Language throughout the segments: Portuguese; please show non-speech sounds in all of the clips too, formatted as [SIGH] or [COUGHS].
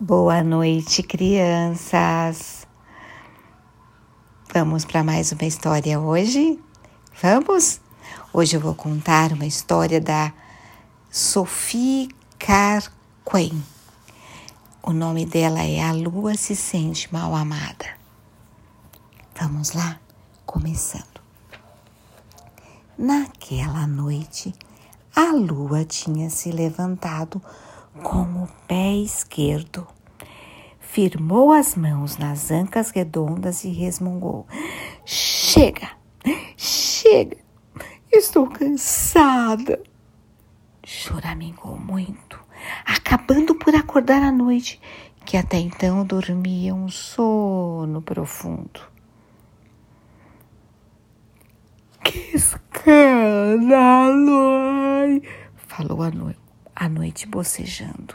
Boa noite, crianças. Vamos para mais uma história hoje? Vamos? Hoje eu vou contar uma história da Sophie Carquen. O nome dela é A Lua se sente mal amada. Vamos lá, começando. Naquela noite, a lua tinha se levantado com o pé esquerdo. Firmou as mãos nas ancas redondas e resmungou: Chega, chega, estou cansada. Choramingou muito, acabando por acordar à noite, que até então dormia um sono profundo. Que escândalo! Falou a noite a noite bocejando.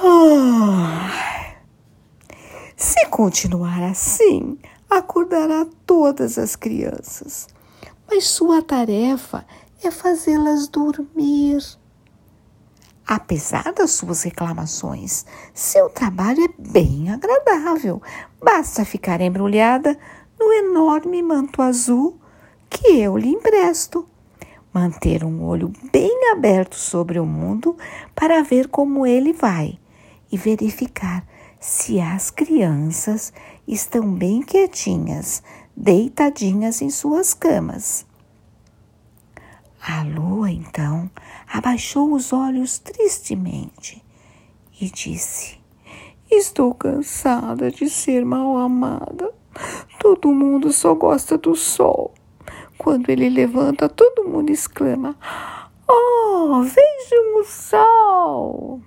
Oh, se continuar assim, acordará todas as crianças, mas sua tarefa é fazê-las dormir. Apesar das suas reclamações, seu trabalho é bem agradável. Basta ficar embrulhada no enorme manto azul que eu lhe empresto manter um olho bem aberto sobre o mundo para ver como ele vai e verificar se as crianças estão bem quietinhas, deitadinhas em suas camas. A lua, então, abaixou os olhos tristemente e disse: Estou cansada de ser mal amada. Todo mundo só gosta do sol. Quando ele levanta, todo mundo exclama: Oh, vejam o sol!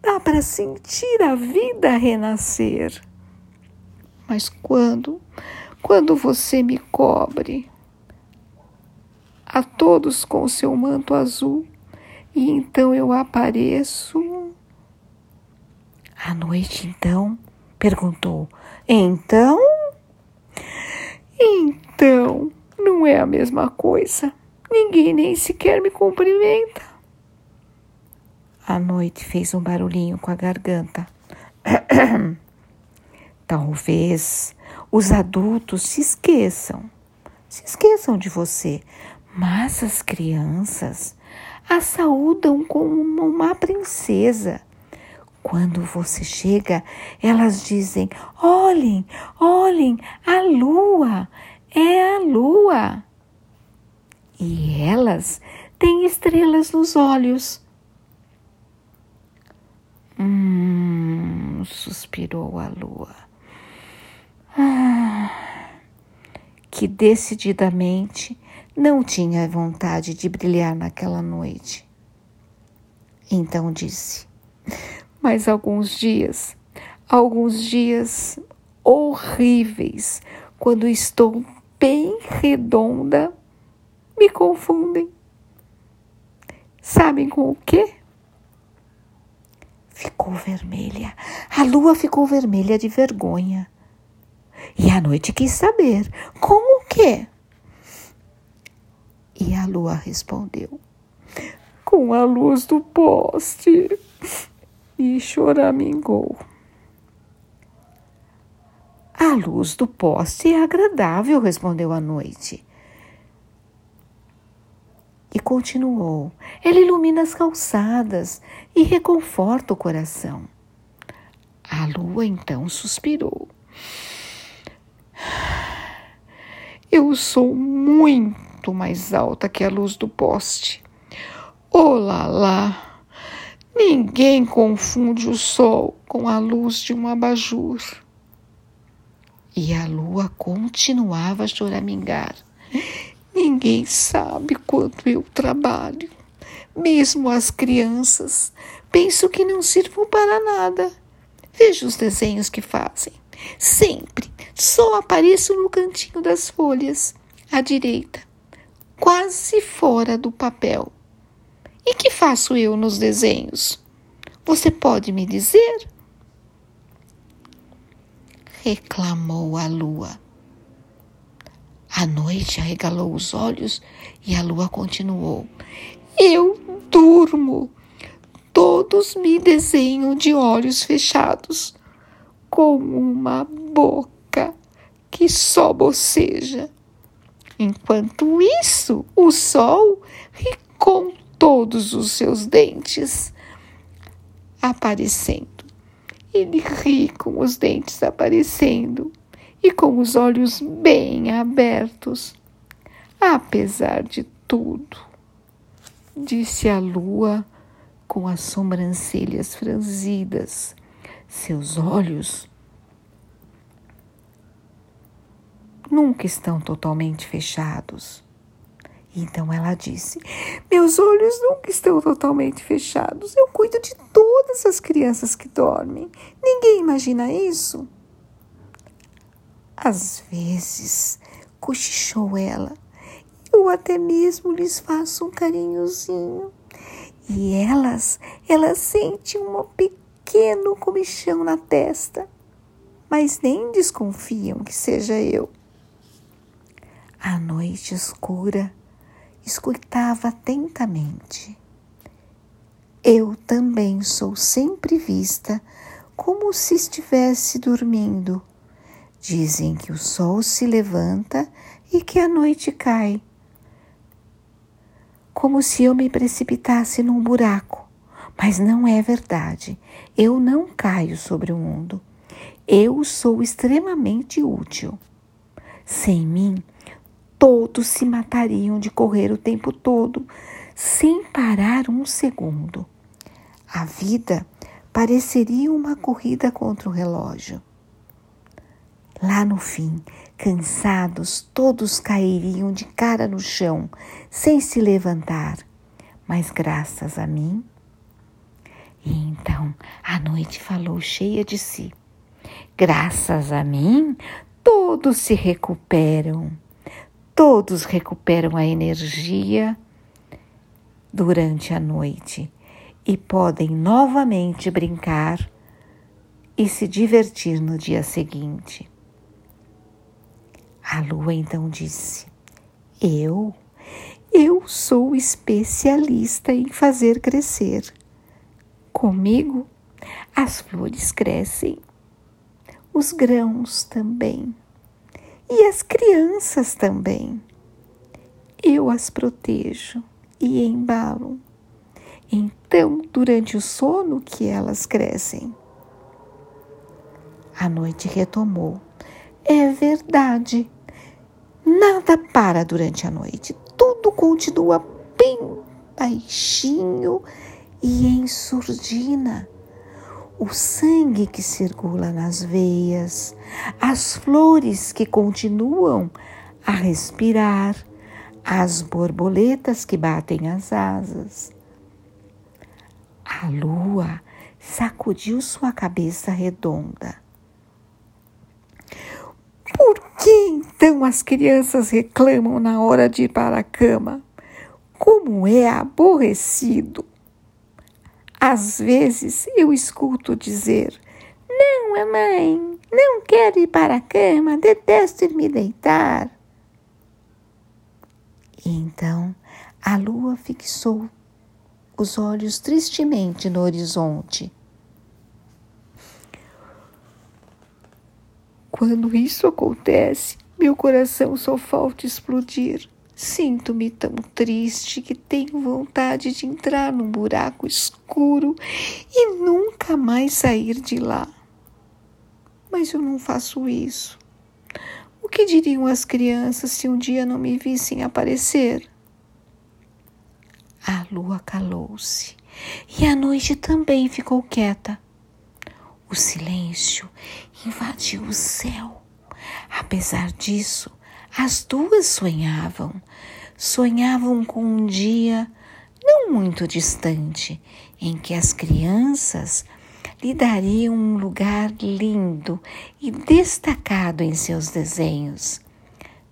Dá para sentir a vida renascer. Mas quando, quando você me cobre a todos com seu manto azul, e então eu apareço. À noite, então, perguntou: Então? Então, não é a mesma coisa. Ninguém nem sequer me cumprimenta. A noite fez um barulhinho com a garganta. [COUGHS] Talvez os adultos se esqueçam, se esqueçam de você, mas as crianças a saúdam como uma princesa. Quando você chega, elas dizem: olhem, olhem, a lua, é a lua. E elas têm estrelas nos olhos. Hum, suspirou a lua. Ah, que decididamente não tinha vontade de brilhar naquela noite. Então disse: Mas alguns dias, alguns dias horríveis, quando estou bem redonda me confundem. Sabem com o quê? Ficou vermelha. A lua ficou vermelha de vergonha. E a noite quis saber: com o quê? E a lua respondeu: com a luz do poste. E choramingou. A luz do poste é agradável, respondeu a noite. E continuou: Ela ilumina as calçadas e reconforta o coração. A lua então suspirou. Eu sou muito mais alta que a luz do poste. Olá lá! Ninguém confunde o sol com a luz de um abajur. E a lua continuava a choramingar. Ninguém sabe quanto eu trabalho. Mesmo as crianças penso que não sirvam para nada. Veja os desenhos que fazem. Sempre só apareço no cantinho das folhas, à direita, quase fora do papel. E que faço eu nos desenhos? Você pode me dizer? Reclamou a lua. A noite arregalou os olhos e a lua continuou: Eu durmo, todos me desenham de olhos fechados, com uma boca que só boceja. Enquanto isso, o sol ri com todos os seus dentes aparecendo. Ele ri com os dentes aparecendo e com os olhos bem abertos. Apesar de tudo, disse a lua com as sobrancelhas franzidas, seus olhos nunca estão totalmente fechados. Então ela disse: Meus olhos nunca estão totalmente fechados. Eu cuido de todas as crianças que dormem. Ninguém imagina isso. Às vezes, cochichou ela, eu até mesmo lhes faço um carinhozinho. E elas, elas sentem um pequeno comichão na testa, mas nem desconfiam que seja eu. A noite escura escutava atentamente. Eu também sou sempre vista como se estivesse dormindo. Dizem que o sol se levanta e que a noite cai. Como se eu me precipitasse num buraco. Mas não é verdade. Eu não caio sobre o mundo. Eu sou extremamente útil. Sem mim, todos se matariam de correr o tempo todo, sem parar um segundo. A vida pareceria uma corrida contra o relógio. Lá no fim, cansados, todos cairiam de cara no chão, sem se levantar. Mas graças a mim. E então a noite falou cheia de si. Graças a mim, todos se recuperam todos recuperam a energia durante a noite e podem novamente brincar e se divertir no dia seguinte. A lua então disse: Eu, eu sou especialista em fazer crescer. Comigo, as flores crescem, os grãos também e as crianças também. Eu as protejo e embalo. Então, durante o sono que elas crescem. A noite retomou. É verdade. Nada para durante a noite. Tudo continua bem baixinho e em surdina o sangue que circula nas veias, as flores que continuam a respirar, as borboletas que batem as asas. A lua sacudiu sua cabeça redonda. Por que então as crianças reclamam na hora de ir para a cama? Como é aborrecido! Às vezes eu escuto dizer: Não, mamãe, não quero ir para a cama, detesto ir me deitar. E então a lua fixou os olhos tristemente no horizonte. Quando isso acontece, meu coração só falta explodir. Sinto-me tão triste que tenho vontade de entrar num buraco escuro e nunca mais sair de lá. Mas eu não faço isso. O que diriam as crianças se um dia não me vissem aparecer? A lua calou-se e a noite também ficou quieta. O silêncio invadiu o céu. Apesar disso, as duas sonhavam, sonhavam com um dia não muito distante em que as crianças lhe dariam um lugar lindo e destacado em seus desenhos.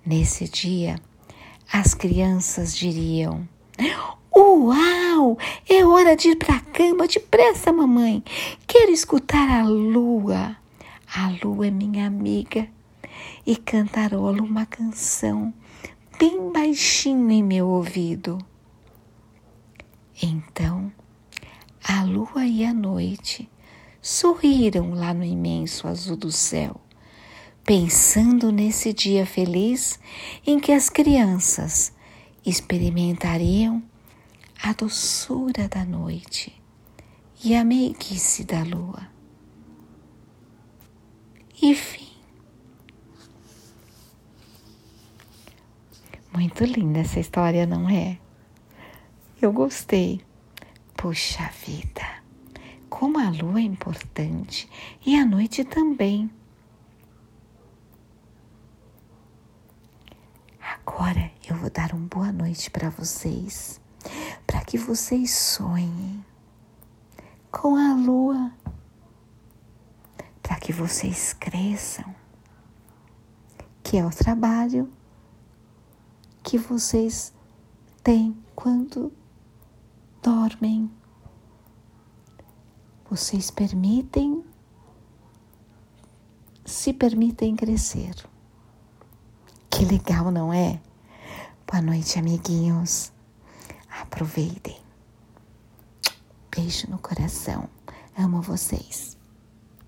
Nesse dia, as crianças diriam: Uau! É hora de ir para a cama depressa, mamãe. Quero escutar a lua. A lua é minha amiga e cantarola uma canção bem baixinho em meu ouvido. Então A lua e a noite sorriram lá no imenso azul do céu, pensando nesse dia feliz em que as crianças experimentariam a doçura da noite e a meiguice da lua. E fim. Muito linda essa história, não é? Eu gostei. Puxa vida, como a lua é importante e a noite também. Agora eu vou dar uma boa noite para vocês, para que vocês sonhem com a lua, para que vocês cresçam, que é o trabalho que vocês têm quando dormem. Vocês permitem, se permitem crescer. Que legal, não é? Boa noite, amiguinhos. Aproveitem. Beijo no coração. Amo vocês.